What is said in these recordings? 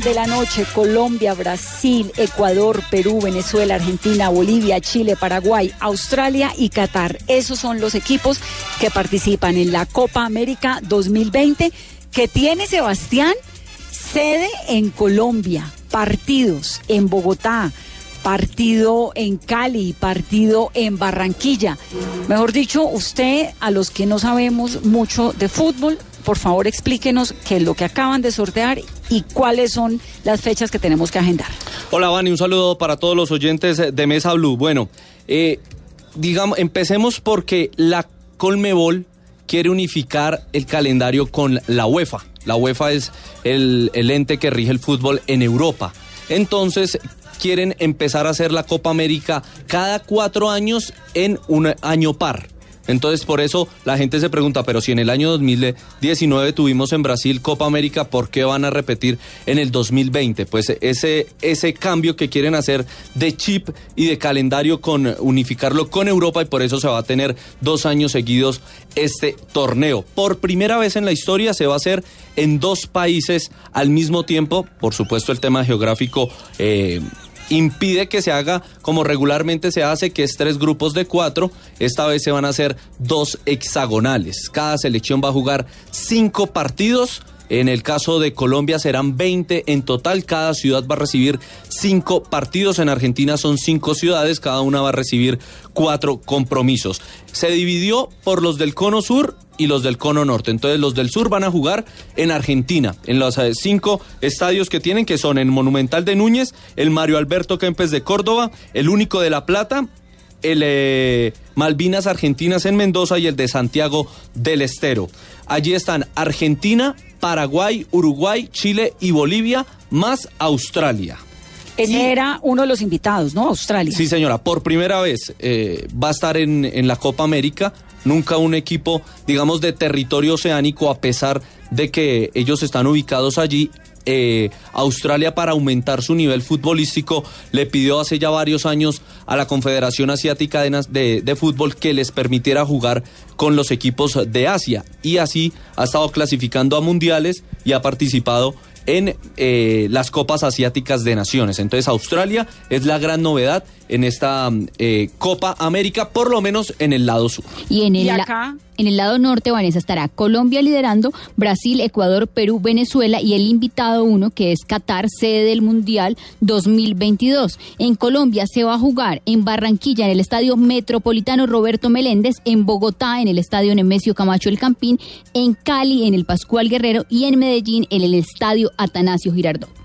De la noche, Colombia, Brasil, Ecuador, Perú, Venezuela, Argentina, Bolivia, Chile, Paraguay, Australia y Qatar. Esos son los equipos que participan en la Copa América 2020 que tiene Sebastián sede en Colombia, partidos en Bogotá, partido en Cali, partido en Barranquilla. Mejor dicho, usted, a los que no sabemos mucho de fútbol, por favor explíquenos qué es lo que acaban de sortear y cuáles son las fechas que tenemos que agendar. Hola, Vani, un saludo para todos los oyentes de Mesa Blue. Bueno, eh, digamos, empecemos porque la Colmebol quiere unificar el calendario con la UEFA. La UEFA es el ente que rige el fútbol en Europa. Entonces, quieren empezar a hacer la Copa América cada cuatro años en un año par. Entonces, por eso la gente se pregunta, pero si en el año 2019 tuvimos en Brasil Copa América, ¿por qué van a repetir en el 2020? Pues ese, ese cambio que quieren hacer de chip y de calendario con unificarlo con Europa y por eso se va a tener dos años seguidos este torneo. Por primera vez en la historia se va a hacer en dos países al mismo tiempo. Por supuesto, el tema geográfico eh, impide que se haga como regularmente se hace, que es tres grupos de cuatro. Esta vez se van a hacer dos hexagonales. Cada selección va a jugar cinco partidos. En el caso de Colombia serán 20 en total. Cada ciudad va a recibir cinco partidos. En Argentina son cinco ciudades. Cada una va a recibir cuatro compromisos. Se dividió por los del Cono Sur y los del Cono Norte. Entonces los del sur van a jugar en Argentina, en los eh, cinco estadios que tienen, que son el Monumental de Núñez, el Mario Alberto Kempes de Córdoba, el único de La Plata, el eh, Malvinas Argentinas en Mendoza y el de Santiago del Estero. Allí están Argentina, Paraguay, Uruguay, Chile y Bolivia, más Australia. Ese era uno de los invitados, ¿no? Australia. Sí, señora, por primera vez eh, va a estar en, en la Copa América nunca un equipo, digamos, de territorio oceánico, a pesar de que ellos están ubicados allí. Eh, Australia para aumentar su nivel futbolístico le pidió hace ya varios años a la Confederación Asiática de, de, Fútbol que les permitiera jugar con los equipos de Asia y así ha estado clasificando a mundiales y ha participado en eh, las Copas Asiáticas de Naciones. Entonces Australia es la gran novedad en esta eh, Copa América, por lo menos en el lado sur. Y en el, acá? en el lado norte, Vanessa, estará Colombia liderando, Brasil, Ecuador, Perú, Venezuela y el invitado uno, que es Qatar, sede del Mundial 2022. En Colombia se va a jugar en Barranquilla, en el Estadio Metropolitano Roberto Meléndez, en Bogotá, en el Estadio Nemesio Camacho El Campín, en Cali, en el Pascual Guerrero y en Medellín, en el Estadio Atanasio Girardot.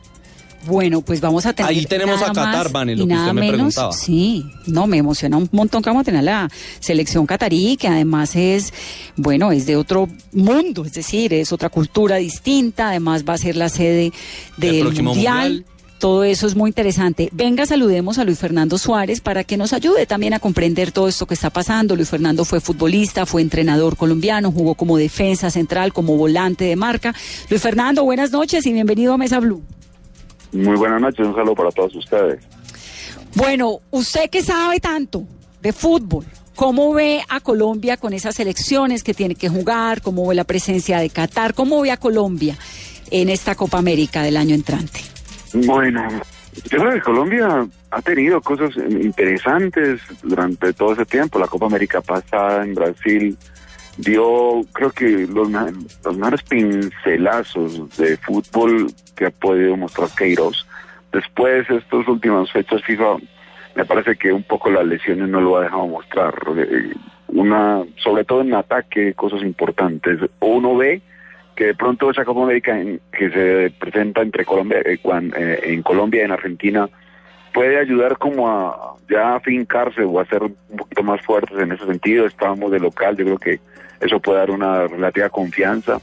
Bueno, pues vamos a tener. Ahí tenemos a Qatar, Vane, lo que usted me preguntaba. Sí, no, me emociona un montón que vamos a tener la selección catarí, que además es, bueno, es de otro mundo, es decir, es otra cultura distinta, además va a ser la sede del mundial. Todo eso es muy interesante. Venga, saludemos a Luis Fernando Suárez para que nos ayude también a comprender todo esto que está pasando. Luis Fernando fue futbolista, fue entrenador colombiano, jugó como defensa central, como volante de marca. Luis Fernando, buenas noches y bienvenido a Mesa Blue. Muy buenas noches, un saludo para todos ustedes. Bueno, usted que sabe tanto de fútbol, ¿Cómo ve a Colombia con esas elecciones que tiene que jugar? ¿Cómo ve la presencia de Qatar? ¿Cómo ve a Colombia en esta Copa América del año entrante? Bueno, yo creo que Colombia ha tenido cosas interesantes durante todo ese tiempo. La Copa América pasada en Brasil dio, creo que los, los mejores pincelazos de fútbol que ha podido mostrar Queiroz. Después, estos últimos fechas FIFA, me parece que un poco las lesiones no lo ha dejado mostrar. Eh, una, sobre todo en ataque, cosas importantes. Uno ve que de pronto esa Copa América que se presenta entre Colombia, eh, eh, en Colombia y en Argentina puede ayudar como a ya afincarse o a ser un poquito más fuertes en ese sentido. Estábamos de local, yo creo que eso puede dar una relativa confianza.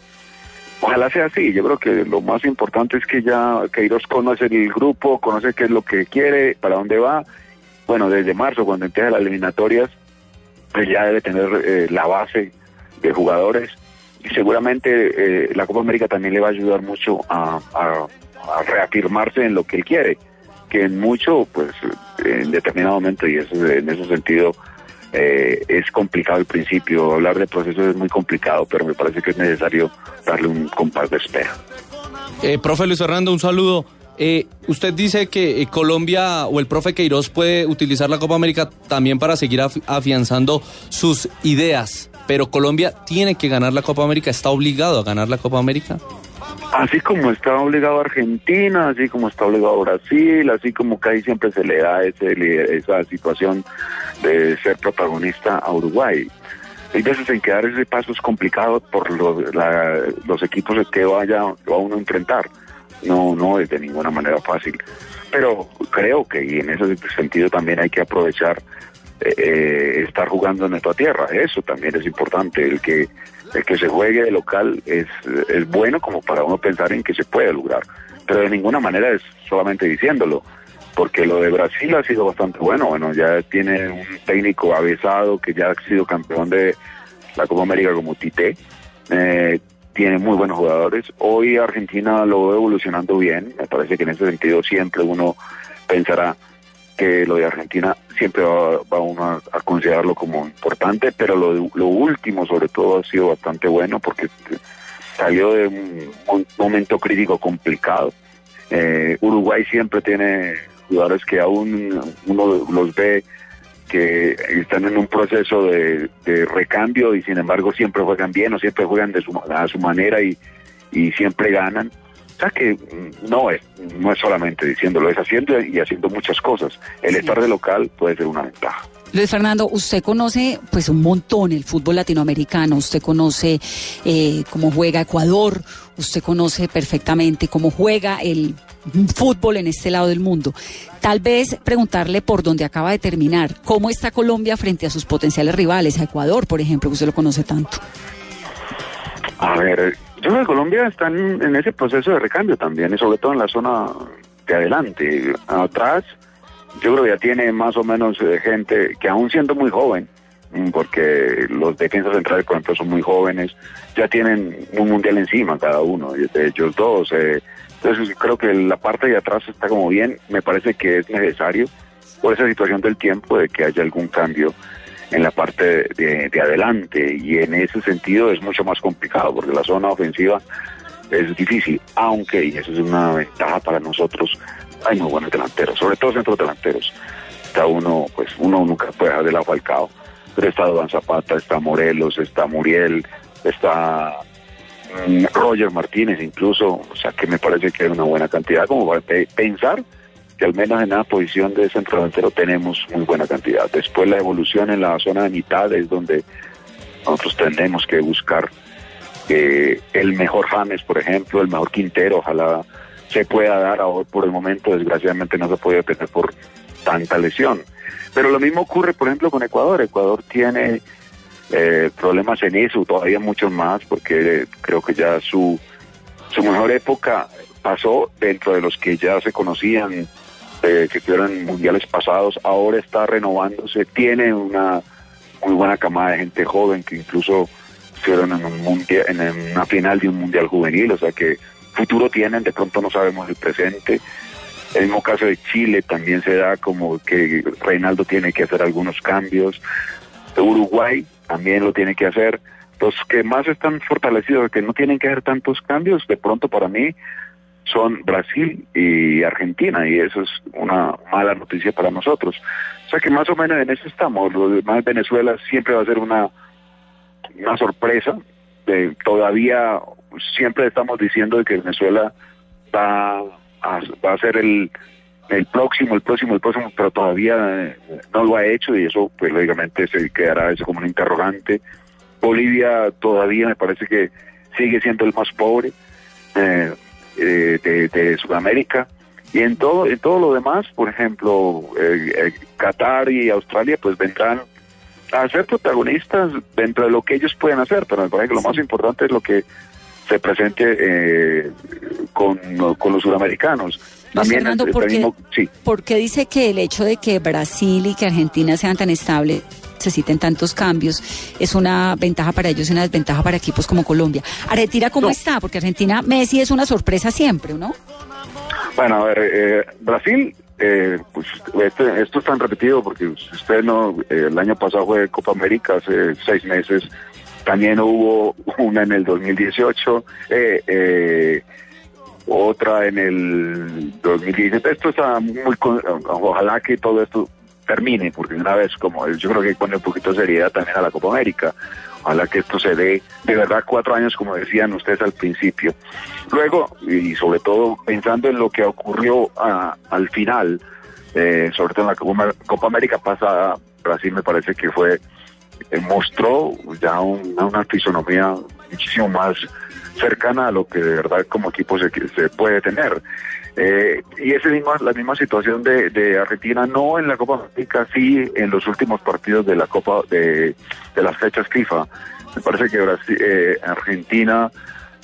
Ojalá sea así, yo creo que lo más importante es que ya Queiroz conoce el grupo, conoce qué es lo que quiere, para dónde va. Bueno, desde marzo, cuando empieza las eliminatorias, pues ya debe tener eh, la base de jugadores y seguramente eh, la Copa América también le va a ayudar mucho a, reafirmarse en lo que él quiere, que en mucho, pues en determinado momento, y eso, en ese sentido, eh, es complicado al principio, hablar de procesos es muy complicado, pero me parece que es necesario darle un compás de espera. Eh, profe Luis Fernando, un saludo. Eh, usted dice que Colombia o el profe Queiroz puede utilizar la Copa América también para seguir afianzando sus ideas, pero Colombia tiene que ganar la Copa América, está obligado a ganar la Copa América. Así como está obligado Argentina, así como está obligado Brasil, así como que ahí siempre se le da ese, esa situación de ser protagonista a Uruguay. Hay veces en que dar ese paso es complicado por los equipos que vaya va uno a enfrentar. No, no es de ninguna manera fácil. Pero creo que y en ese sentido también hay que aprovechar eh, eh, estar jugando en nuestra tierra. Eso también es importante. El que el que se juegue de local es, es bueno como para uno pensar en que se puede lograr, pero de ninguna manera es solamente diciéndolo, porque lo de Brasil ha sido bastante bueno, bueno, ya tiene un técnico avesado que ya ha sido campeón de la Copa América como Tite, eh, tiene muy buenos jugadores, hoy Argentina lo ve evolucionando bien, me parece que en ese sentido siempre uno pensará que lo de Argentina siempre va, uno a, considerarlo como importante, pero lo, lo último sobre todo ha sido bastante bueno porque salió de un, momento crítico complicado. Eh, Uruguay siempre tiene jugadores que aún uno los ve que están en un proceso de, recambio y sin embargo siempre juegan bien o siempre juegan de su, a su manera y, y siempre ganan que no es, no es solamente diciéndolo, es haciendo y haciendo muchas cosas. El estar de local puede ser una ventaja. Luis Fernando, usted conoce pues un montón el fútbol latinoamericano, usted conoce eh, cómo juega Ecuador, usted conoce perfectamente cómo juega el fútbol en este lado del mundo. Tal vez preguntarle por dónde acaba de terminar, cómo está Colombia frente a sus potenciales rivales, a Ecuador, por ejemplo, que usted lo conoce tanto. A ver, yo creo que Colombia está en, ese proceso de recambio también, y sobre todo en la zona de adelante. Atrás, yo creo que ya tiene más o menos eh, gente que aún siendo muy joven, mm, porque los defensas centrales, por ejemplo, son muy jóvenes, ya tienen un mundial encima cada uno, de ellos dos. Eh, entonces creo que la parte de atrás está como bien, me parece que es necesario por esa situación del tiempo de que haya algún cambio en la parte de, adelante y en ese sentido es mucho más complicado porque la zona ofensiva es difícil, aunque, y eso es una ventaja para nosotros, hay muy buenos delanteros, sobre todo centros delanteros. Está uno, pues uno nunca puede dejar de la Falcao, pero está Don Zapata, está Morelos, está Muriel, está mm, Roger Martínez incluso, o sea que me parece que hay una buena cantidad como para pensar al menos en la posición de centro delantero tenemos muy buena cantidad. Después la evolución en la zona de mitad es donde nosotros tenemos que buscar eh, el mejor James, por ejemplo, el mejor Quintero, ojalá se pueda dar ahora por el momento, desgraciadamente no se puede tener por tanta lesión. Pero lo mismo ocurre, por ejemplo, con Ecuador. Ecuador tiene eh, problemas en eso, todavía muchos más, porque creo que ya su, su mejor época pasó dentro de los que ya se conocían que estuvieron en mundiales pasados, ahora está renovándose, tiene una muy buena camada de gente joven que incluso estuvieron en, un mundial, en una final de un mundial juvenil, o sea que futuro tienen, de pronto no sabemos el presente. El mismo caso de Chile también se da como que Reinaldo tiene que hacer algunos cambios. Uruguay también lo tiene que hacer. Los que más están fortalecidos, que no tienen que hacer tantos cambios, de pronto para mí son Brasil y Argentina, y eso es una mala noticia para nosotros. O sea que más o menos en eso estamos. Lo demás, Venezuela siempre va a ser una, una sorpresa. De, todavía siempre estamos diciendo de que Venezuela va a, va a ser el, el próximo, el próximo, el próximo, pero todavía eh, no lo ha hecho y eso pues lógicamente se quedará eso como un interrogante. Bolivia todavía me parece que sigue siendo el más pobre eh, eh, de, Sudamérica. Y en todo en todo lo demás, por ejemplo, Qatar y Australia pues vendrán a ser protagonistas dentro de lo que ellos pueden hacer, pero me parece que lo más importante es lo que se presente con, con los sudamericanos. También Fernando, ¿por, qué, dice que el hecho de que Brasil y que Argentina sean tan estables necesiten tantos cambios, es una ventaja para ellos y una desventaja para equipos como Colombia. Argentina, ¿cómo está? Porque Argentina, Messi es una sorpresa siempre, ¿no? Bueno, a ver, eh, Brasil, eh, pues este, esto es tan repetido porque usted no, eh, el año pasado fue Copa América, hace seis meses, también hubo una en el 2018. Eh, eh, otra en el 2017. Esto está muy... Ojalá que todo esto termine, porque una vez como yo creo que pone un poquito de seriedad también a la Copa América. Ojalá que esto se dé de verdad cuatro años, como decían ustedes al principio. Luego, y sobre todo pensando en lo que ocurrió al final, eh, sobre todo en la Copa, América pasada, Brasil me parece que fue, eh, mostró ya una fisonomía muchísimo más cercana a lo que de verdad como equipo se, se puede tener. Eh, y misma, la misma situación de, Argentina, no en la Copa América, sí en los últimos partidos de la Copa de, de las fechas FIFA. Me parece que Brasil, eh, Argentina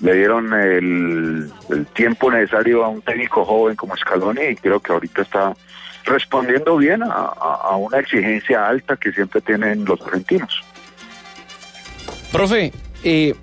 le dieron el, tiempo necesario a un técnico joven como Scaloni y creo que ahorita está respondiendo bien a, a una exigencia alta que siempre tienen los argentinos. Profe, eh,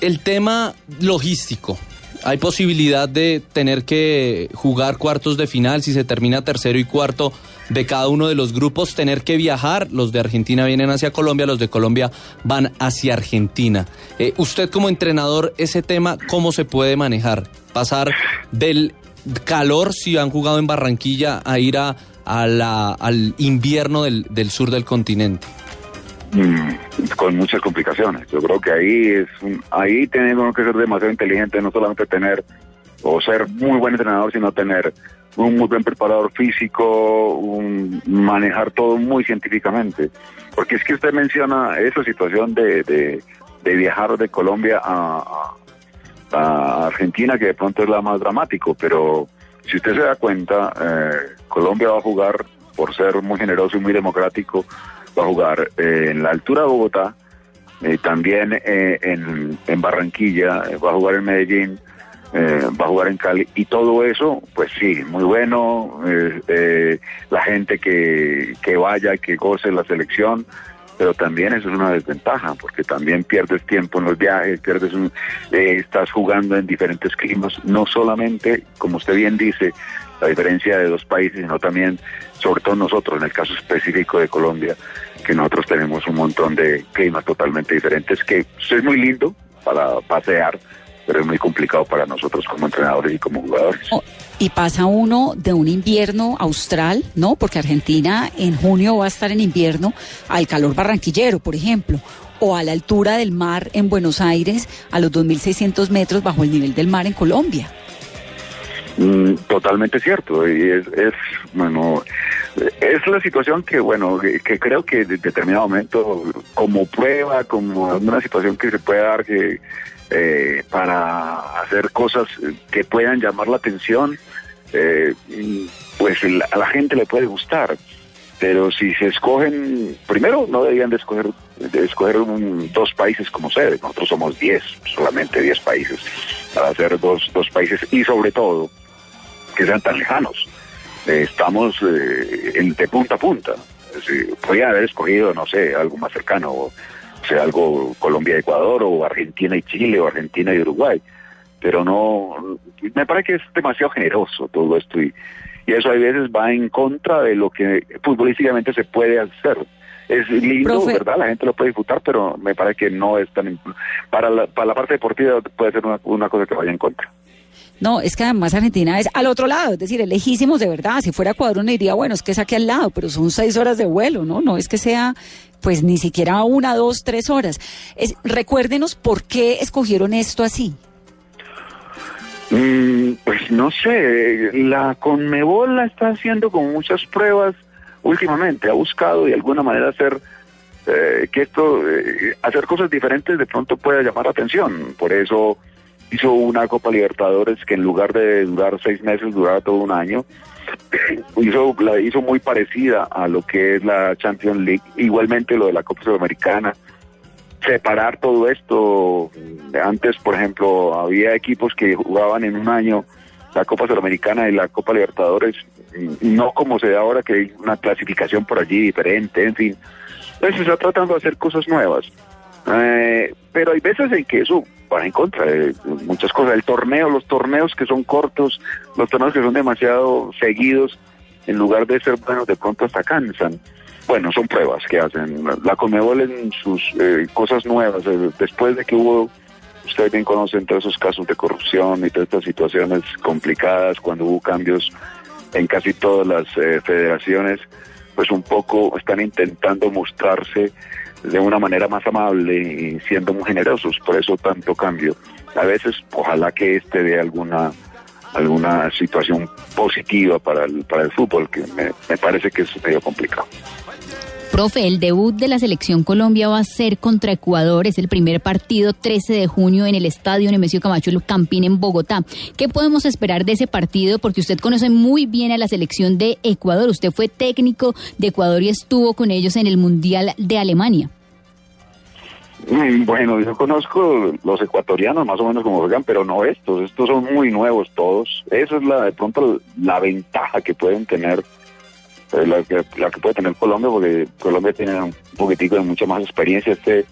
el tema logístico. Hay posibilidad de tener que jugar cuartos de final si se termina tercero y cuarto de cada uno de los grupos, tener que viajar. Los de Argentina vienen hacia Colombia, los de Colombia van hacia Argentina. Eh, usted como entrenador, ese tema, ¿cómo se puede manejar? Pasar del calor, si han jugado en Barranquilla, a ir a, la, al invierno del, del sur del continente. Mm, con muchas complicaciones. Yo creo que ahí es ahí tenemos que ser demasiado inteligentes, no solamente tener o ser muy buen entrenador, sino tener un muy buen preparador físico, un, manejar todo muy científicamente. Porque es que usted menciona esa situación de, de, viajar de Colombia a, a, Argentina, que de pronto es la más dramático, pero si usted se da cuenta, eh, Colombia va a jugar, por ser muy generoso y muy democrático, va a jugar eh, en la altura de Bogotá, eh, también eh, en, en, Barranquilla, va a jugar en Medellín, va a jugar en Cali, y todo eso, pues sí, muy bueno, la gente que, que vaya, que goce la selección, pero también eso es una desventaja, porque también pierdes tiempo en los viajes, pierdes un, estás jugando en diferentes climas, no solamente, como usted bien dice, la diferencia de dos países, sino también, sobre todo nosotros, en el caso específico de Colombia, que nosotros tenemos un montón de climas totalmente diferentes, que es muy lindo para pasear, pero es muy complicado para nosotros como entrenadores y como jugadores. Oh, y pasa uno de un invierno austral, ¿no? Porque Argentina en junio va a estar en invierno al calor barranquillero, por ejemplo, o a la altura del mar en Buenos Aires, a los 2.600 metros bajo el nivel del mar en Colombia. Mm, totalmente cierto, y es, es, bueno, es la situación que, bueno, que, creo que en determinado momento, como prueba, como una situación que se puede dar que eh, para hacer cosas que puedan llamar la atención, eh, pues a la gente le puede gustar. Pero si se escogen, primero no deberían de escoger, de escoger dos países como sede, nosotros somos diez, solamente diez países, para hacer dos, dos países y sobre todo, que sean tan lejanos. Eh, estamos eh, de punta a punta. podría haber escogido, no sé, algo más cercano, o sea, algo Colombia-Ecuador, o Argentina y Chile, o Argentina y Uruguay. Pero no, me parece que es demasiado generoso todo esto y, y eso a veces va en contra de lo que futbolísticamente se puede hacer. es lindo, ¿verdad? La gente lo puede disfrutar, pero me parece que no es tan... Para la, para la parte deportiva puede ser una, una cosa que vaya en contra. No, es que además Argentina es al otro lado, es decir, es lejísimos de verdad. Si fuera Ecuador uno diría, bueno, es que es aquí al lado, pero son seis horas de vuelo, ¿no? No es que sea, pues ni siquiera una, dos, tres horas. Es, recuérdenos por qué escogieron esto así. Mm, pues no sé, la Conmebol la está haciendo con muchas pruebas últimamente, ha buscado de alguna manera hacer eh, que esto, eh, hacer cosas diferentes de pronto pueda llamar la atención, por eso hizo una Copa Libertadores que en lugar de durar seis meses, duraba todo un año. hizo, la hizo muy parecida a lo que es la Champions League, igualmente lo de la Copa Sudamericana. Separar todo esto, antes por ejemplo había equipos que jugaban en un año la Copa Sudamericana y la Copa Libertadores, no como se da ahora que hay una clasificación por allí diferente, en fin. Entonces se está tratando de hacer cosas nuevas. Eh, pero hay veces en que eso va en contra de muchas cosas. El torneo, los torneos que son cortos, los torneos que son demasiado seguidos, en lugar de ser buenos, de pronto hasta cansan. Bueno, son pruebas que hacen. La Conmebol en sus eh, cosas nuevas, eh, después de que hubo, ustedes bien conocen todos esos casos de corrupción y todas estas situaciones complicadas, cuando hubo cambios en casi todas las federaciones, pues un poco están intentando mostrarse de una manera más amable y siendo muy generosos, por eso tanto cambio. A veces, ojalá que este dé alguna alguna situación positiva para el, para el fútbol, que me, me parece que es medio complicado. Profe, el debut de la selección Colombia va a ser contra Ecuador. Es el primer partido 13 de junio en el estadio Nemesio Camacho Campín en Bogotá. ¿Qué podemos esperar de ese partido? Porque usted conoce muy bien a la selección de Ecuador. Usted fue técnico de Ecuador y estuvo con ellos en el Mundial de Alemania. Mm, bueno, yo conozco los ecuatorianos más o menos como juegan, pero no estos. Estos son muy nuevos todos. Esa es la de pronto la ventaja que pueden tener la que, la que puede tener Colombia, porque Colombia tiene un poquitico de mucha más experiencia. Este,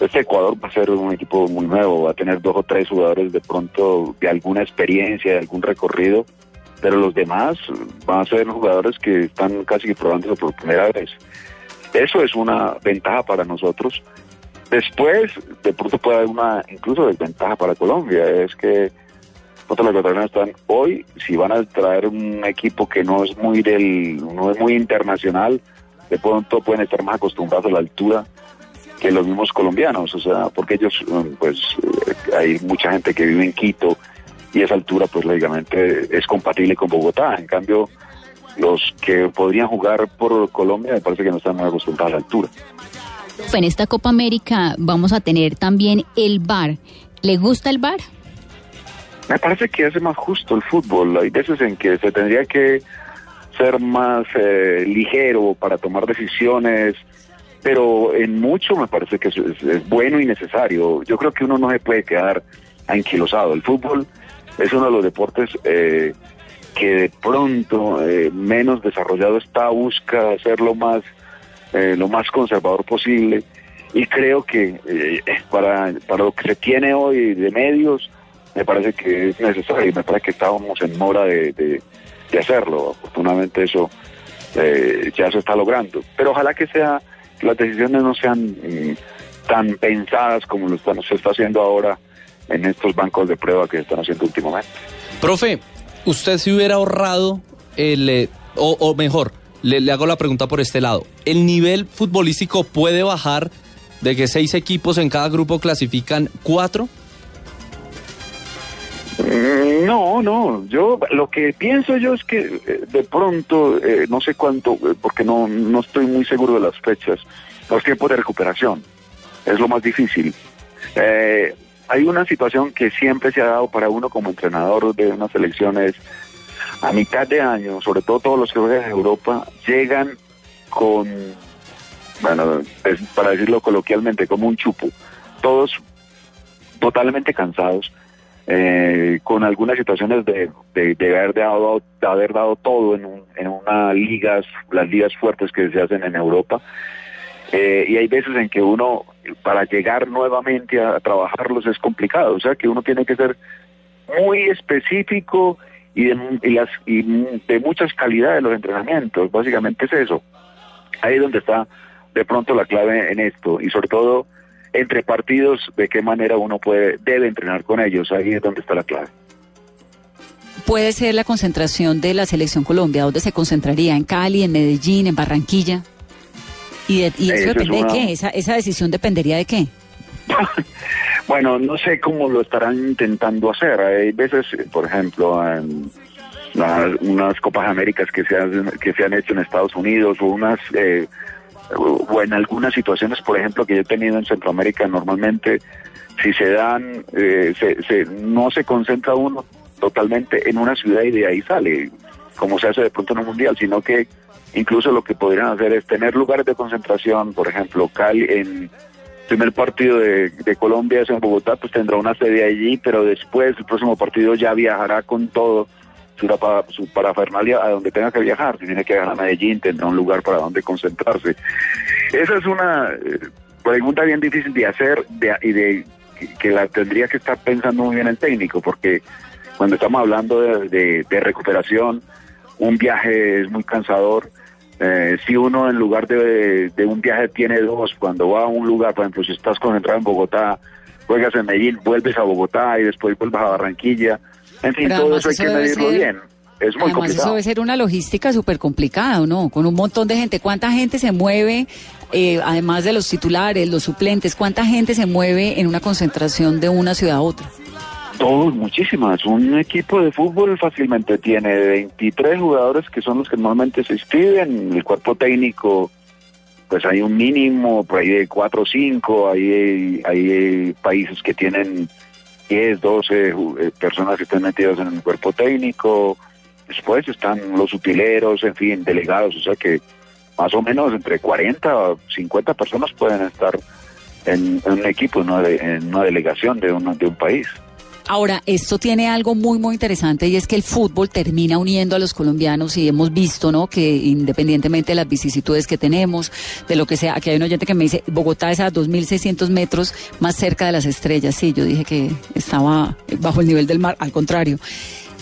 este Ecuador va a ser un equipo muy nuevo, va a tener dos o tres jugadores de pronto de alguna experiencia, de algún recorrido, pero los demás van a ser jugadores que están casi probándose por primera vez. Eso es una ventaja para nosotros. Después, de pronto puede haber una incluso desventaja para Colombia, es que los ecuatorianos están hoy, si van a traer un equipo que no es muy del, no es muy internacional, de pronto pueden estar más acostumbrados a la altura que los mismos colombianos, o sea, porque ellos, mm, pues, eh, hay mucha gente que vive en Quito y esa altura, pues, lógicamente es compatible con Bogotá. En cambio, los que podrían jugar por Colombia me parece que no están muy acostumbrados a la altura. En esta Copa América vamos a tener también el bar. ¿Le gusta el bar? Me parece que hace más justo el fútbol. Hay veces en que se tendría que ser más eh, ligero para tomar decisiones, pero en mucho me parece que es, bueno y necesario. Yo creo que uno no se puede quedar anquilosado. El fútbol es uno de los deportes eh, que de pronto eh, menos desarrollado está, busca hacerlo más, lo más conservador posible. Y creo que para, para lo que se tiene hoy de medios, me parece que es necesario y me parece que estábamos en mora de, hacerlo. Afortunadamente eso eh, ya se está logrando. Pero ojalá que sea las decisiones no sean mm, tan pensadas como lo están, se está haciendo ahora en estos bancos de prueba que están haciendo últimamente. Profe, usted se hubiera ahorrado el, eh, o, mejor, le, le hago la pregunta por este lado, ¿el nivel futbolístico puede bajar de que seis equipos en cada grupo clasifican cuatro? Mm, no, no, yo lo que pienso yo es que eh, de pronto, eh, no sé cuánto, eh, porque no, no estoy muy seguro de las fechas, los tiempos de recuperación, es lo más difícil. hay una situación que siempre se ha dado para uno como entrenador de unas selecciones a mitad de año, sobre todo todos los que juegan Europa, llegan con, bueno, para decirlo coloquialmente, como un chupo, todos totalmente cansados eh, con algunas situaciones de, de, haber, dado, de haber dado todo en, un, en unas ligas, las ligas fuertes que se hacen en Europa. Eh, y hay veces en que uno, para llegar nuevamente a, trabajarlos es complicado, o sea que uno tiene que ser muy específico y de, las, y de muchas calidades los entrenamientos, básicamente es eso. Ahí es donde está de pronto la clave en esto y sobre todo entre partidos de qué manera uno puede debe entrenar con ellos. Ahí es donde está la clave. Puede ser la concentración de la selección Colombia dónde se concentraría en Cali en Medellín en Barranquilla y, eso, depende de qué esa, esa decisión dependería de qué bueno no sé cómo lo estarán intentando hacer. Hay veces por ejemplo en unas Copas Américas que se, han, que se han hecho en Estados Unidos o unas eh, o en algunas situaciones, por ejemplo, que yo he tenido en Centroamérica, normalmente si se dan, eh, se, no se concentra uno totalmente en una ciudad y de ahí sale, como se hace de pronto en un mundial, sino que incluso lo que podrían hacer es tener lugares de concentración, por ejemplo, Cali en primer partido de, de Colombia es en Bogotá, pues tendrá una sede allí, pero después el próximo partido ya viajará con todo su, su parafernalia a donde tenga que viajar. Si tiene que viajar a Medellín, tendrá un lugar para donde concentrarse. Esa es una eh, pregunta bien difícil de hacer y de que la tendría que estar pensando muy bien el técnico, porque cuando estamos hablando de, recuperación, un viaje es muy cansador. Eh, si uno en lugar de, de, un viaje tiene dos, cuando va a un lugar, por ejemplo, si estás concentrado en Bogotá, juegas en Medellín, vuelves a Bogotá y después vuelves a Barranquilla, en fin, todo eso hay que medirlo bien. Es muy además eso debe ser una logística súper complicada, ¿no? Con un montón de gente. ¿Cuánta gente se mueve, eh, además de los titulares, los suplentes, cuánta gente se mueve en una concentración de una ciudad a otra? Todos, muchísimas. Un equipo de fútbol fácilmente tiene 23 jugadores que son los que normalmente se inscriben. El cuerpo técnico, pues hay un mínimo, por ahí de 4 o 5. Hay, hay países que tienen 10, 12 eh, personas que están metidas en el cuerpo técnico, después están los utileros, en fin, delegados, o sea que más o menos entre 40 o 50 personas pueden estar en, un equipo, en una delegación de, de un país. Ahora, esto tiene algo muy, muy interesante y es que el fútbol termina uniendo a los colombianos y hemos visto, ¿no? Que independientemente de las vicisitudes que tenemos, de lo que sea, aquí hay un oyente que me dice, Bogotá es a 2.600 metros más cerca de las estrellas. Sí, yo dije que estaba bajo el nivel del mar, al contrario.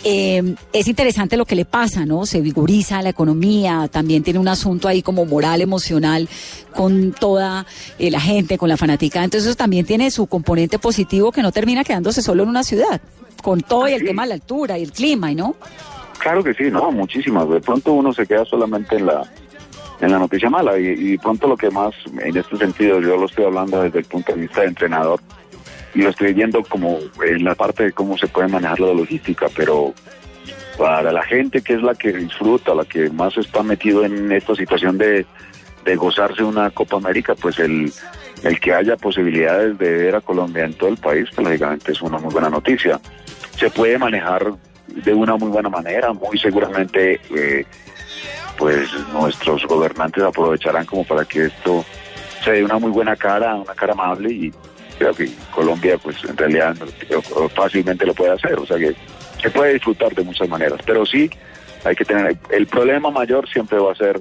Eh, es interesante lo que le pasa, ¿no? Se vigoriza la economía, también tiene un asunto ahí como moral, emocional, con toda eh, la gente, con la fanática. Entonces eso también tiene su componente positivo que no termina quedándose solo en una ciudad, con todo y el tema de la altura y el clima, ¿no? Claro que sí, no, muchísimas. De pronto uno se queda solamente en la en la noticia mala y, y pronto lo que más en este sentido yo lo estoy hablando desde el punto de vista de entrenador y lo estoy viendo como en la parte de cómo se puede manejar la logística, pero para la gente que es la que disfruta, la que más está metido en esta situación de, de gozarse una Copa América, pues el, el que haya posibilidades de ver a Colombia en todo el país, pues lógicamente es una muy buena noticia. Se puede manejar de una muy buena manera, muy seguramente eh, pues nuestros gobernantes aprovecharán como para que esto se dé una muy buena cara, una cara amable y que Colombia pues en realidad fácilmente lo puede hacer, o sea que se puede disfrutar de muchas maneras, pero sí hay que tener, el problema mayor siempre va a ser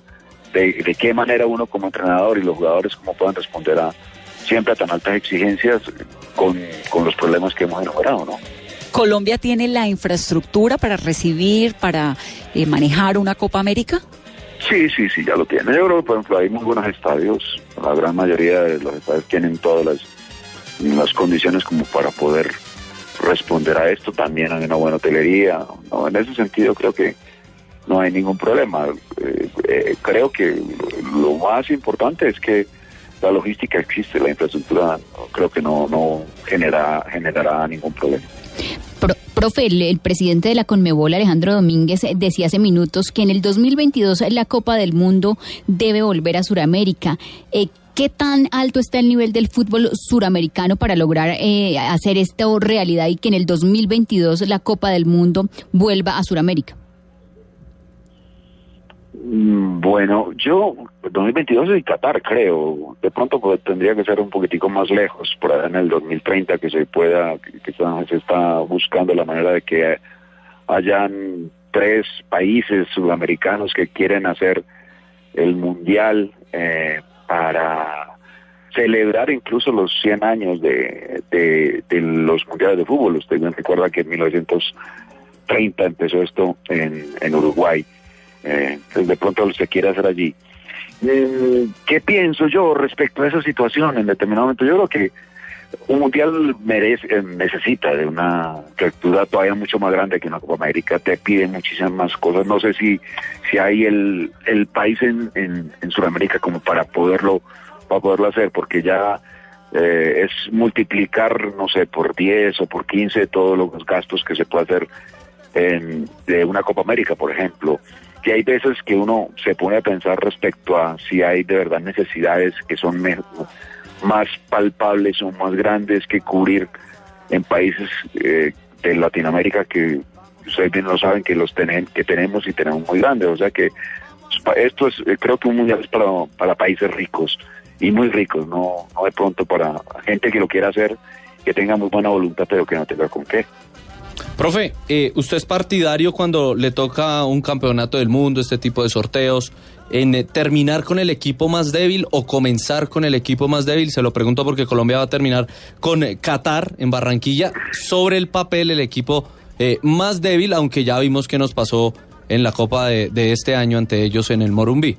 de, qué manera uno como entrenador y los jugadores cómo puedan responder a siempre a tan altas exigencias con, los problemas que hemos enumerado, ¿no? ¿Colombia tiene la infraestructura para recibir, para eh, manejar una Copa América? Sí, sí, sí, ya lo tiene. Yo creo por ejemplo, hay muy buenos estadios. La gran mayoría de los estadios tienen todas las las condiciones como para poder responder a esto. También hay una buena hotelería. No, en ese sentido creo que no hay ningún problema. Eh, eh, creo que lo más importante es que la logística existe, la infraestructura creo que no, no genera, generará ningún problema. profe, el, presidente de la Conmebol, Alejandro Domínguez, decía hace minutos que en el 2022 la Copa del Mundo debe volver a Sudamérica. Eh, ¿Qué tan alto está el nivel del fútbol suramericano para lograr eh, hacer esto realidad y que en el 2022 la Copa del Mundo vuelva a Suramérica? Mm, bueno, yo, 2022 es Qatar, creo. De pronto pues, tendría que ser un poquitico más lejos, por allá en el 2030, que se pueda, que se está buscando la manera de que hayan tres países sudamericanos que quieren hacer el mundial eh, para celebrar incluso los 100 años de, los mundiales de fútbol. Usted me recuerda que en 1930 empezó esto en, en Uruguay. Eh, entonces de pronto se quiere hacer allí. Mm, ¿Qué pienso yo respecto a esa situación en determinado momento? Yo creo que un mundial merece, eh, necesita de una estructura todavía mucho más grande que una Copa América, te pide muchísimas más cosas. No sé si, si hay el, el país en, en, en Sudamérica como para poderlo, para poderlo hacer, porque ya eh, es multiplicar, no sé, por 10 o por 15 todos los gastos que se puede hacer en, de una Copa América, por ejemplo. Y hay veces que uno se pone a pensar respecto a si hay de verdad necesidades que son más palpables o más grandes que cubrir en países eh, de Latinoamérica que ustedes bien lo saben que los tenen, que tenemos y tenemos muy grandes. O sea que esto es, eh, creo que un mundial es para, para países ricos y muy ricos, no, no de pronto para gente que lo quiera hacer, que tenga muy buena voluntad, pero que no tenga con qué. Profe, eh, ¿usted es partidario cuando le toca un campeonato del mundo, este tipo de sorteos, en eh, terminar con el equipo más débil o comenzar con el equipo más débil? Se lo pregunto porque Colombia va a terminar con eh, Qatar en Barranquilla. Sobre el papel, el equipo más débil, aunque ya vimos que nos pasó en la Copa de, este año ante ellos en el Morumbí.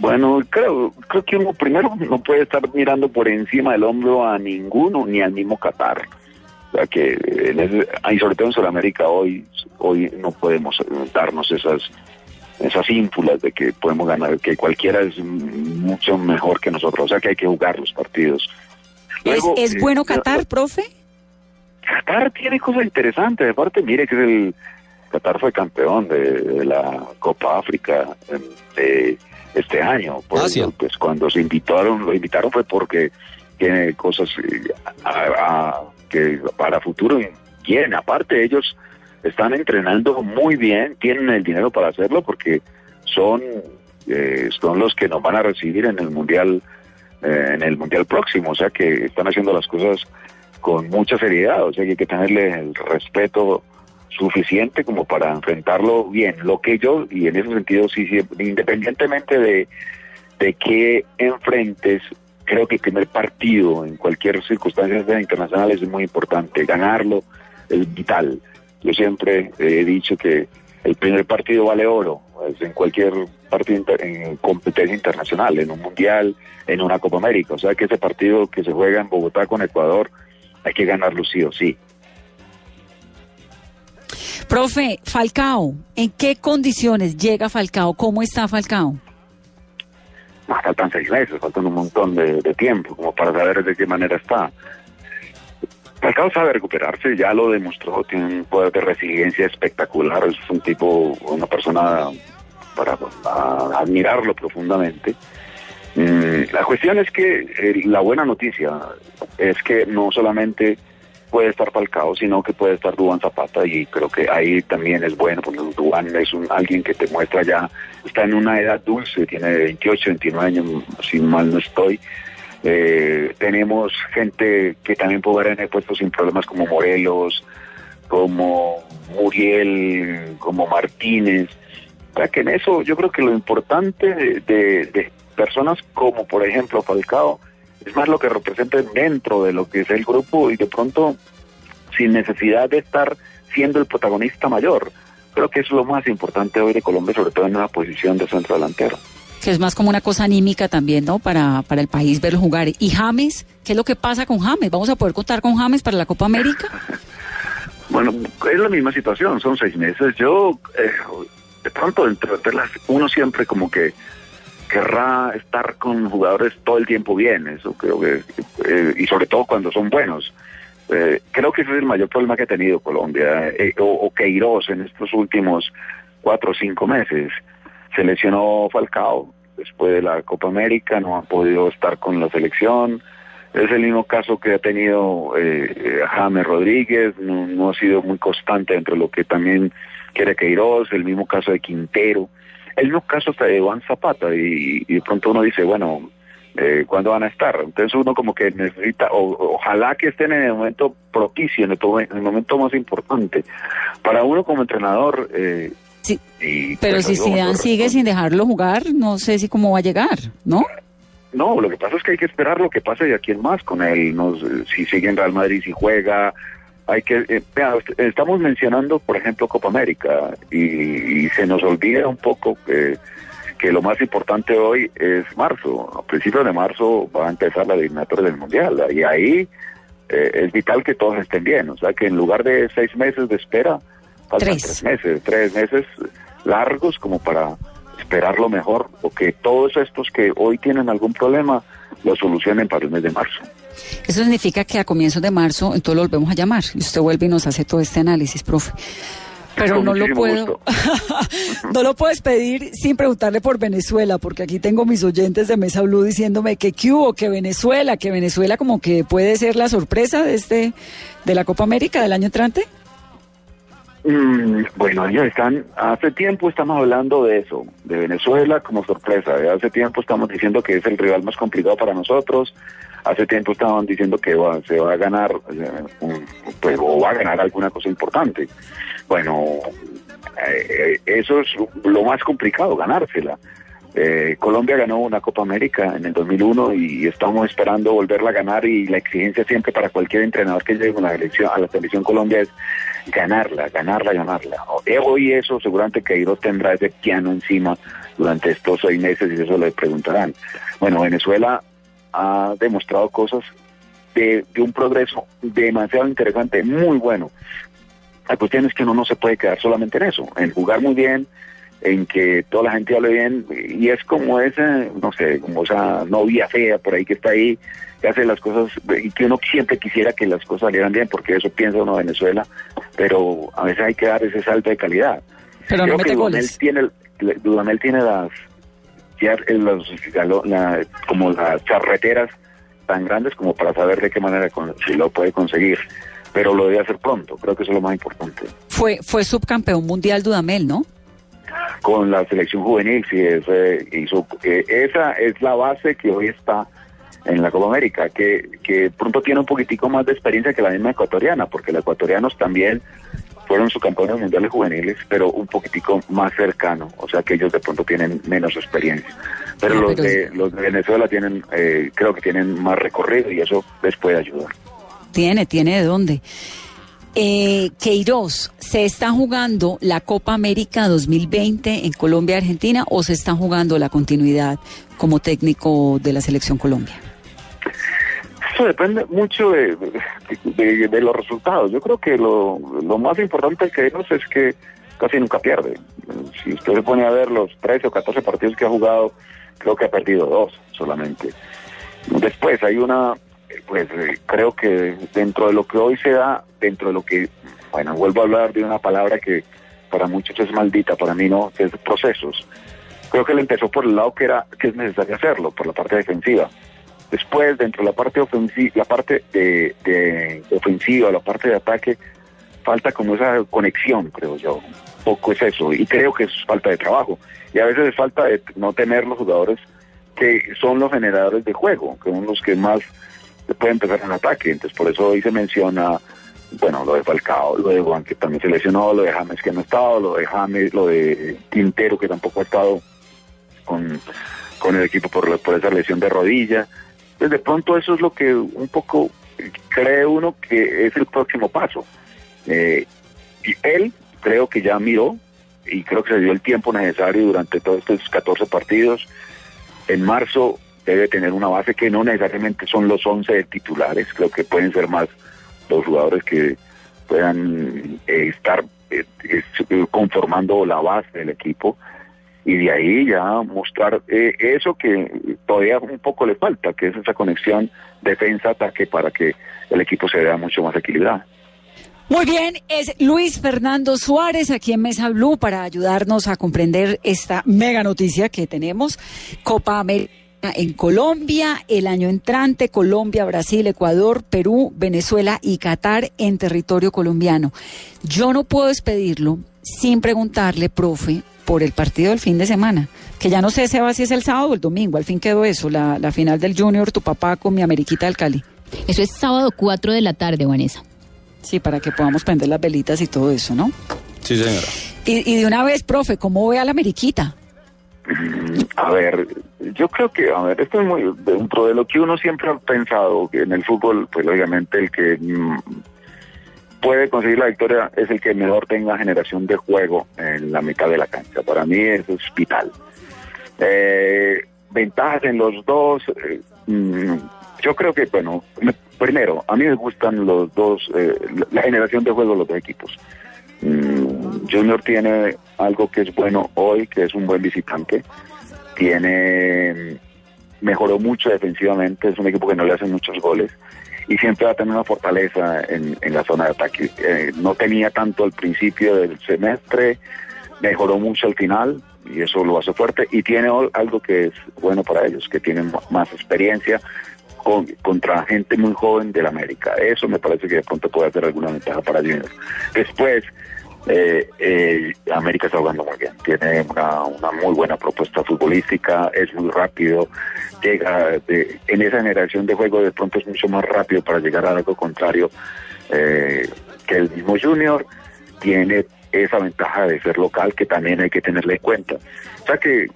Bueno, creo, creo que uno primero no puede estar mirando por encima del hombro a ninguno, ni al mismo Qatar. O sea que, y sobre todo en Sudamérica hoy, hoy no podemos darnos esas esas ínfulas de que podemos ganar, que cualquiera es mucho mejor que nosotros. O sea que hay que jugar los partidos. ¿Es, bueno eh, Qatar, profe? Qatar tiene cosas interesantes. Aparte, mire que es el Qatar fue campeón de, la Copa África de este año. Pues, pues cuando se invitaron, lo invitaron fue porque tiene cosas eh, que para futuro quieren. Aparte ellos están entrenando muy bien, tienen el dinero para hacerlo porque son eh, son los que nos van a recibir en el mundial eh, en el mundial próximo, o sea que están haciendo las cosas con mucha seriedad, o sea que hay que tenerle el respeto suficiente como para enfrentarlo bien. Lo que yo, y en ese sentido, sí, independientemente de, de qué enfrentes, creo que el primer partido en cualquier circunstancia internacional es muy importante. Ganarlo es vital. Yo siempre he dicho que el primer partido vale oro, en cualquier partido en competencia internacional, en un mundial, en una Copa América. O sea que ese partido que se juega en Bogotá con Ecuador, hay que ganarlo sí o sí. Profe, Falcao, ¿en qué condiciones llega Falcao? ¿Cómo está Falcao? Faltan seis meses, faltan un montón de, tiempo como para saber de qué manera está. Falcao sabe recuperarse, ya lo demostró, tiene un poder de resiliencia espectacular, es un tipo, una persona para, admirarlo profundamente. Mm, la cuestión es que eh, la buena noticia es que no solamente puede estar Falcao, sino que puede estar Dubán Zapata y creo que ahí también es bueno, porque Dubán es un, alguien que te muestra ya, está en una edad dulce, tiene 28, 29 años, si mal no estoy. Eh, tenemos gente que también puede haber en puestos sin problemas como Morelos, como Muriel, como Martínez. O sea que en eso yo creo que lo importante de, de personas como por ejemplo Falcao, es más lo que representa dentro de lo que es el grupo y de pronto sin necesidad de estar siendo el protagonista mayor. Creo que es lo más importante hoy de Colombia, sobre todo en una posición de centro delantero. Que es más como una cosa anímica también, ¿no? Para, para el país verlo jugar. ¿Y James? ¿Qué es lo que pasa con James? ¿Vamos a poder contar con James para la Copa América? bueno, es la misma situación, son seis meses. Yo, eh, de pronto, entre las, uno siempre como que querrá estar con jugadores todo el tiempo bien, eso creo que, eh, y sobre todo cuando son buenos. Eh, creo que ese es el mayor problema que ha tenido Colombia, eh, o, o, Queiroz en estos últimos cuatro o cinco meses. Se lesionó Falcao después de la Copa América, no ha podido estar con la selección. Es el mismo caso que ha tenido James Rodríguez, no, no, ha sido muy constante entre lo que también quiere Queiroz, el mismo caso de Quintero el mismo caso hasta de Juan Zapata y, de pronto uno dice, bueno, eh, ¿cuándo van a estar? Entonces uno como que necesita, ojalá que estén en el momento propicio, en el, momento más importante. Para uno como entrenador... Eh, sí, pero pues, si Zidane sigue sin dejarlo jugar, no sé si cómo va a llegar, ¿no? No, lo que pasa es que hay que esperar lo que pase de aquí en más con él. No, si sigue en Real Madrid, si juega, hay que, eh, estamos mencionando, por ejemplo, Copa América y, se nos olvida un poco que, que, lo más importante hoy es marzo. A principios de marzo va a empezar la eliminatoria del Mundial y ahí eh, es vital que todos estén bien. O sea, que en lugar de seis meses de espera, faltan tres meses, tres meses largos como para esperar lo mejor o que todos estos que hoy tienen algún problema lo solucionen para el mes de marzo. Eso significa que a comienzos de marzo entonces lo volvemos a llamar y usted vuelve y nos hace todo este análisis, profe. Pero no lo puedo, no lo puedes pedir sin preguntarle por Venezuela, porque aquí tengo mis oyentes de Mesa Blue diciéndome que qué hubo, que Venezuela, que Venezuela como que puede ser la sorpresa de este, de la Copa América del año entrante. Mm, bueno, ellos están, hace tiempo estamos hablando de eso, de Venezuela como sorpresa, hace tiempo estamos diciendo que es el rival más complicado para nosotros, hace tiempo estaban diciendo que se va a ganar, eh, pues, o va a ganar alguna cosa importante. Bueno, eh, eso es lo más complicado, ganársela. Eh, Colombia ganó una Copa América en el 2001 y estamos esperando volverla a ganar y la exigencia siempre para cualquier entrenador que llegue a la, elección, a la selección Colombia es ganarla, ganarla, ganarla. Hoy eso seguramente Queiroz tendrá ese piano encima durante estos seis meses y eso le preguntarán. Bueno, Venezuela ha demostrado cosas de, de un progreso demasiado interesante, muy bueno. La cuestión es que uno no se puede quedar solamente en eso, en jugar muy bien, en que toda la gente hable bien y es como esa, no sé, como esa novia fea por ahí que está ahí, que hace las cosas y que uno siempre quisiera que las cosas salieran bien porque eso piensa uno Venezuela, pero a veces hay que dar ese salto de calidad. Pero Creo no que goles. tiene, Dudamel tiene las, ya los, la, como las carreteras tan grandes como para saber de qué manera si lo puede conseguir pero lo debe hacer pronto, creo que eso es lo más importante. Fue, fue subcampeón mundial Dudamel, ¿no? con la selección juvenil, sí, ese hizo, eh, esa es la base que hoy está en la Copa América, que, que pronto tiene un poquitico más de experiencia que la misma ecuatoriana, porque los ecuatorianos también fueron subcampeones mundiales juveniles, pero un poquitico más cercano, o sea que ellos de pronto tienen menos experiencia. Pero, los, De, los de Venezuela tienen, eh, creo que tienen más recorrido y eso les puede ayudar. Tiene, tiene de dónde. Eh, Queiroz, ¿se está jugando la Copa América 2020 en Colombia y Argentina o se está jugando la continuidad como técnico de la Selección Colombia? Eso depende mucho de, de, los resultados. Yo creo que lo, lo más importante de Queiroz es que casi nunca pierde. Si usted se pone a ver los 13 o 14 partidos que ha jugado, creo que ha perdido dos solamente. Después hay una pues eh, creo que dentro de lo que hoy se da, dentro de lo que, bueno, vuelvo a hablar de una palabra que para muchos es maldita, para mí no, que es procesos. Creo que él empezó por el lado que era que es necesario hacerlo, por la parte defensiva. Después, dentro de la parte ofensiva, la parte de, de ofensiva, la parte de ataque, falta como esa conexión, creo yo. Poco es eso, y creo que es falta de trabajo. Y a veces es falta de no tener los jugadores que son los generadores de juego, que son los que más puede empezar en ataque. Entonces, por eso hoy se menciona, bueno, lo de Falcao, lo de Juan, que también se lesionó, lo de James, que no ha estado, lo de James, lo de Quintero, que tampoco ha estado con, con el equipo por, por esa lesión de rodilla. De pronto, eso es lo que un poco cree uno que es el próximo paso. Eh, y él creo que ya miró y creo que se dio el tiempo necesario durante todos estos 14 partidos. En marzo debe tener una base que no necesariamente son los 11 titulares, creo que pueden ser más los jugadores que puedan eh, estar eh, conformando la base del equipo y de ahí ya mostrar eh, eso que todavía un poco le falta, que es esa conexión defensa-ataque para que el equipo se vea mucho más equilibrado. Muy bien, es Luis Fernando Suárez aquí en Mesa Blue para ayudarnos a comprender esta mega noticia que tenemos, Copa América en Colombia, el año entrante Colombia, Brasil, Ecuador, Perú, Venezuela y Qatar en territorio colombiano. Yo no puedo despedirlo sin preguntarle, profe, por el partido del fin de semana, que ya no sé Seba, si es el sábado o el domingo, al fin quedó eso, la, la final del Junior, tu papá con mi Ameriquita del Cali. Eso es sábado 4 de la tarde, Vanessa. Sí, para que podamos prender las velitas y todo eso, ¿no? Sí, señora. Y, y de una vez, profe, ¿cómo ve a la Ameriquita? A ver, yo creo que, a ver, esto es muy dentro de lo que uno siempre ha pensado, que en el fútbol, pues obviamente el que mm, puede conseguir la victoria es el que mejor tenga generación de juego en la mitad de la cancha. Para mí es vital. Eh, ventajas en los dos, eh, mm, yo creo que, bueno, primero, a mí me gustan los dos, eh, la generación de juego de los dos equipos. Mm, Junior tiene algo que es bueno hoy, que es un buen visitante. Tiene mejoró mucho defensivamente, es un equipo que no le hacen muchos goles y siempre va a tener una fortaleza en, la zona de ataque. Eh, no tenía tanto al principio del semestre, mejoró mucho al final y eso lo hace fuerte y tiene algo que es bueno para ellos, que tienen más experiencia con, contra gente muy joven del América. Eso me parece que de pronto puede hacer alguna ventaja para Junior. Después, eh, eh, América está jugando muy bien, tiene una, muy buena propuesta futbolística, es muy rápido, llega en esa generación de juego de pronto es mucho más rápido para llegar a algo contrario eh, que el mismo Junior, tiene esa ventaja de ser local que también hay que tenerle en cuenta. O sea que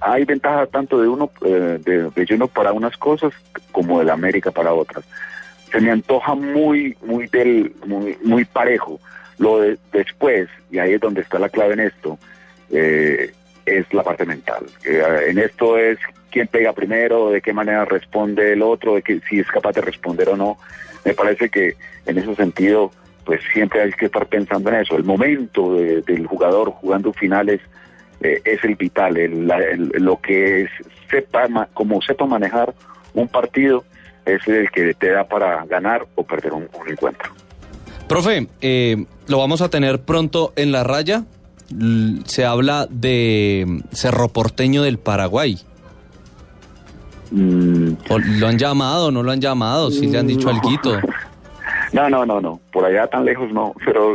hay ventaja tanto de uno, eh, de, de para unas cosas como del América para otras. Se me antoja muy, muy del, muy, muy parejo lo de, después, y ahí es donde está la clave en esto, eh, es la parte mental. Eh, en esto es quién pega primero, de qué manera responde el otro, de que si es capaz de responder o no. Me parece que en ese sentido, pues siempre hay que estar pensando en eso. El momento del jugador jugando finales eh, es el vital, lo que es, sepa, como sepa manejar un partido es el que te da para ganar o perder un encuentro. Profe, eh, lo vamos a tener pronto en la raya. Se habla de Cerro Porteño del Paraguay. Mm. ¿Lo han llamado? ¿No lo han llamado? ¿Sí le han dicho algo? No, no, no, no. Por allá tan lejos no. Pero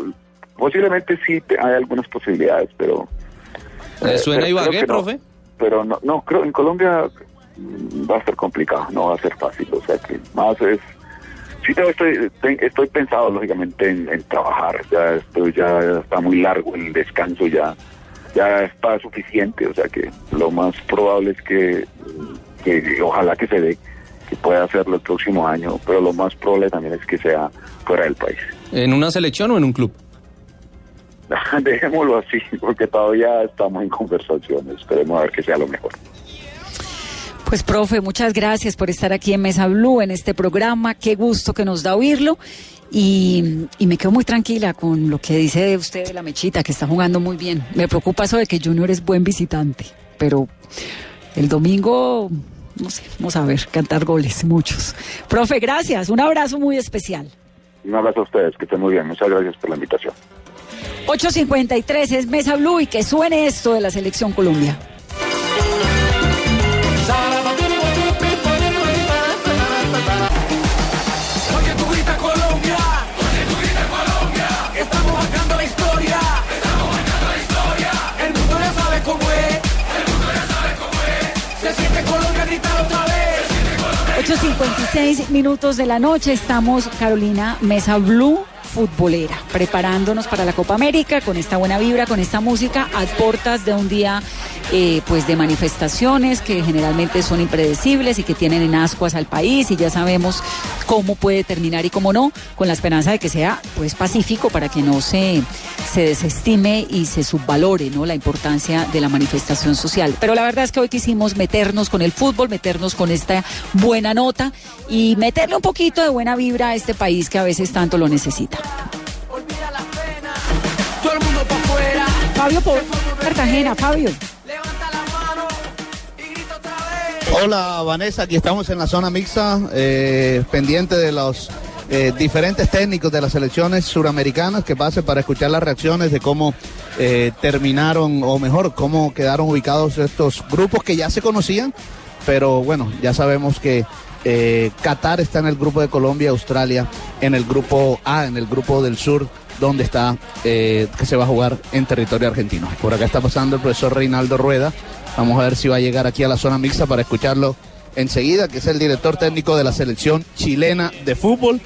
posiblemente sí hay algunas posibilidades, pero... ¿Le suena Ibagué, profe? Pero no, no, creo en Colombia va a ser complicado, no va a ser fácil. O sea que más es Sí, estoy, estoy pensado lógicamente en, trabajar, ya estoy, ya está muy largo el descanso, ya, ya está suficiente, o sea que lo más probable es que, que ojalá que se dé, que pueda hacerlo el próximo año, pero lo más probable también es que sea fuera del país. ¿En una selección o en un club? Dejémoslo así, porque todavía estamos en conversaciones, esperemos a ver que sea lo mejor. Pues, profe, muchas gracias por estar aquí en Mesa Blue, en este programa. Qué gusto que nos da oírlo. Y, me quedo muy tranquila con lo que dice usted de la mechita, que está jugando muy bien. Me preocupa eso de que Junior es buen visitante, pero el domingo, no sé, vamos a ver, cantar goles, muchos. Profe, gracias, un abrazo muy especial. Un abrazo a ustedes, que estén muy bien. Muchas gracias por la invitación. 8.53 es Mesa Blue y que suene esto de la Selección Colombia. 16 minutos de la noche estamos, Carolina Mesa Blue, futbolera, preparándonos para la Copa América con esta buena vibra, con esta música, a puertas de un día eh, pues de manifestaciones que generalmente son impredecibles y que tienen en ascuas al país y ya sabemos cómo puede terminar y cómo no, con la esperanza de que sea pues pacífico para que no se, se desestime y se subvalore ¿no? la importancia de la manifestación social. Pero la verdad es que hoy quisimos meternos con el fútbol, meternos con esta buena nota y meterle un poquito de buena vibra a este país que a veces tanto lo necesita. Fabio por Cartagena, Fabio. Hola Vanessa, aquí estamos en la zona mixta, eh, pendiente de los eh, diferentes técnicos de las selecciones suramericanas que pasen para escuchar las reacciones de cómo eh, terminaron, o mejor, cómo quedaron ubicados estos grupos que ya se conocían, pero bueno, ya sabemos que Qatar está en el grupo de Colombia, Australia en el grupo A, en el grupo del sur, donde está, que se va a jugar en territorio argentino. Por acá está pasando el profesor Reinaldo Rueda Vamos a ver si va a llegar aquí a la zona mixta para escucharlo enseguida, que es el director técnico de la selección chilena de fútbol.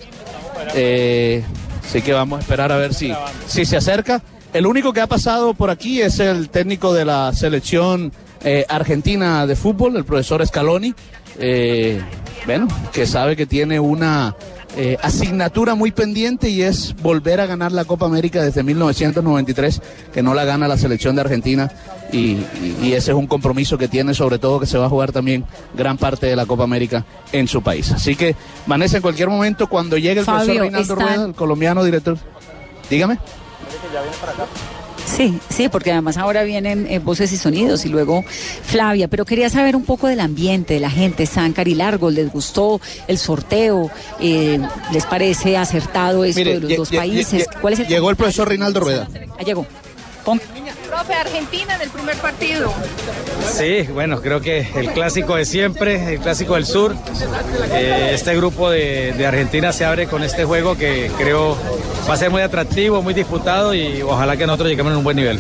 Eh, así que vamos a esperar a ver si, si se acerca. El único que ha pasado por aquí es el técnico de la selección eh, argentina de fútbol, el profesor Scaloni. Eh, bueno, que sabe que tiene una eh, asignatura muy pendiente y es volver a ganar la Copa América desde 1993, que no la gana la selección de Argentina y, y- y ese es un compromiso que tiene sobre todo que se va a jugar también gran parte de la Copa América en su país. Así que Vanessa, en cualquier momento cuando llegue el Fabio, profesor Reinaldo están- Rueda, el colombiano director, dígame. Sí, sí, porque además ahora vienen eh, voces y sonidos y luego Flavia, pero quería saber un poco del ambiente, de la gente, Záncar y Largo, ¿les gustó el sorteo? Eh, ¿Les parece acertado esto Mire, de los dos países? ¿Cuál es el llegó el profesor Reinaldo Rueda. Ah, llegó. Profe, Argentina en el primer partido. Sí, bueno, creo que el clásico de siempre, el clásico del sur. Eh, este grupo de, de Argentina se abre con este juego que creo va a ser muy atractivo, muy disputado y ojalá que nosotros lleguemos en un buen nivel.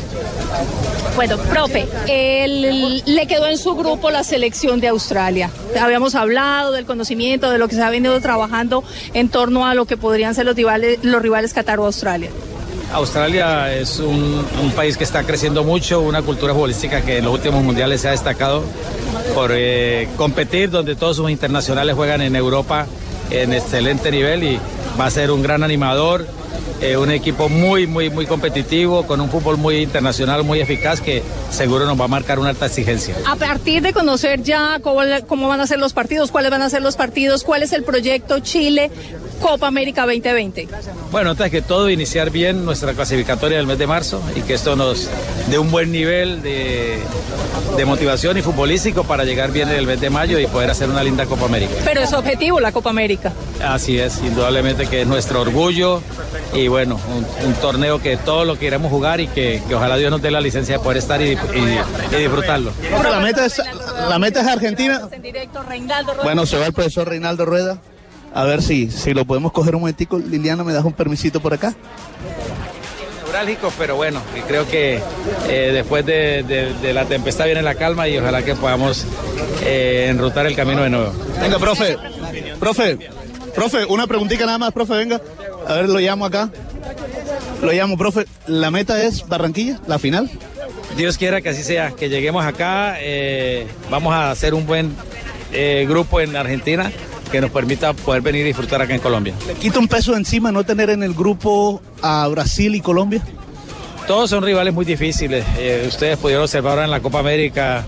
Bueno, profe, él- le quedó en su grupo la selección de Australia. Habíamos hablado del conocimiento, de lo que se ha venido trabajando en torno a lo que podrían ser los rivales, los rivales Qatar o Australia. Australia es un, país que está creciendo mucho, una cultura futbolística que en los últimos mundiales se ha destacado por eh, competir, donde todos sus internacionales juegan en Europa en excelente nivel y va a ser un gran animador, eh, un equipo muy, muy, muy competitivo, con un fútbol muy internacional, muy eficaz, que seguro nos va a marcar una alta exigencia. A partir de conocer ya cómo, cómo van a ser los partidos, cuáles van a ser los partidos, cuál es el proyecto Chile Copa América 2020. Bueno, antes que todo, iniciar bien nuestra clasificatoria del mes de marzo y que esto nos dé un buen nivel de, de motivación y futbolístico para llegar bien en el mes de mayo y poder hacer una linda Copa América. Pero es objetivo la Copa América. Así es, indudablemente que es nuestro orgullo y bueno, un, un torneo que todo lo queremos jugar y que, que ojalá Dios nos dé la licencia de poder estar y, y- y disfrutarlo. La meta es, la meta es Argentina. Bueno, se va el profesor Reinaldo Rueda. A ver si, si lo podemos coger un momentico. Liliana, ¿me das un permisito por acá? Pero bueno, y creo que eh, después de, de- de la tempestad viene la calma y ojalá que podamos eh, enrutar el camino de nuevo. Venga, profe. Profe. Profe, una preguntita nada más, profe, venga. A ver, lo llamo acá. Lo llamo, profe. ¿La meta es Barranquilla, la final? Dios quiera que así sea, que lleguemos acá, eh, vamos a hacer un buen eh, grupo en Argentina que nos permita poder venir y disfrutar acá en Colombia. ¿Le quita un peso encima no tener en el grupo a Brasil y Colombia? Todos son rivales muy difíciles. Eh, ustedes pudieron observar ahora en la Copa América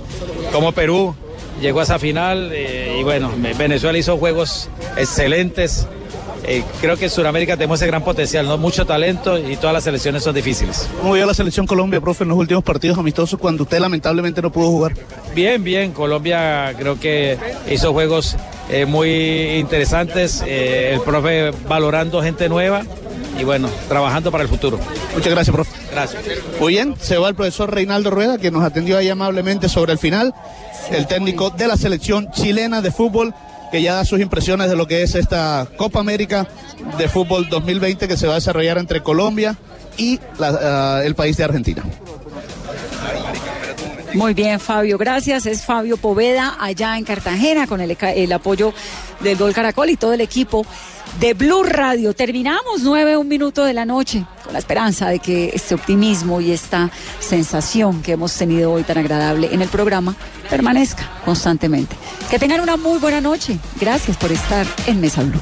cómo Perú llegó a esa final y bueno, Venezuela hizo juegos excelentes. Eh, creo que Sudamérica tenemos ese gran potencial, ¿no? mucho talento y todas las selecciones son difíciles. ¿Cómo vio la selección Colombia, profe, en los últimos partidos amistosos cuando usted lamentablemente no pudo jugar? Bien, bien. Colombia creo que hizo juegos eh, muy interesantes. eh, el profe valorando gente nueva y bueno, trabajando para el futuro. Muchas gracias, profe. Gracias. Muy bien, se va el profesor Reinaldo Rueda, que nos atendió ahí amablemente sobre el final, el técnico de la selección chilena de fútbol, que ya da sus impresiones de lo que es esta Copa América de Fútbol 2020 que se va a desarrollar entre Colombia y ah, el país de Argentina. Muy bien, Fabio, gracias. Es Fabio Poveda allá en Cartagena con el, el apoyo del Gol Caracol y todo el equipo de Blue Radio. Terminamos nueve, un minuto de la noche con la esperanza de que este optimismo y esta sensación que hemos tenido hoy tan agradable en el programa permanezca constantemente. Que tengan una muy buena noche. Gracias por estar en Mesa Blue.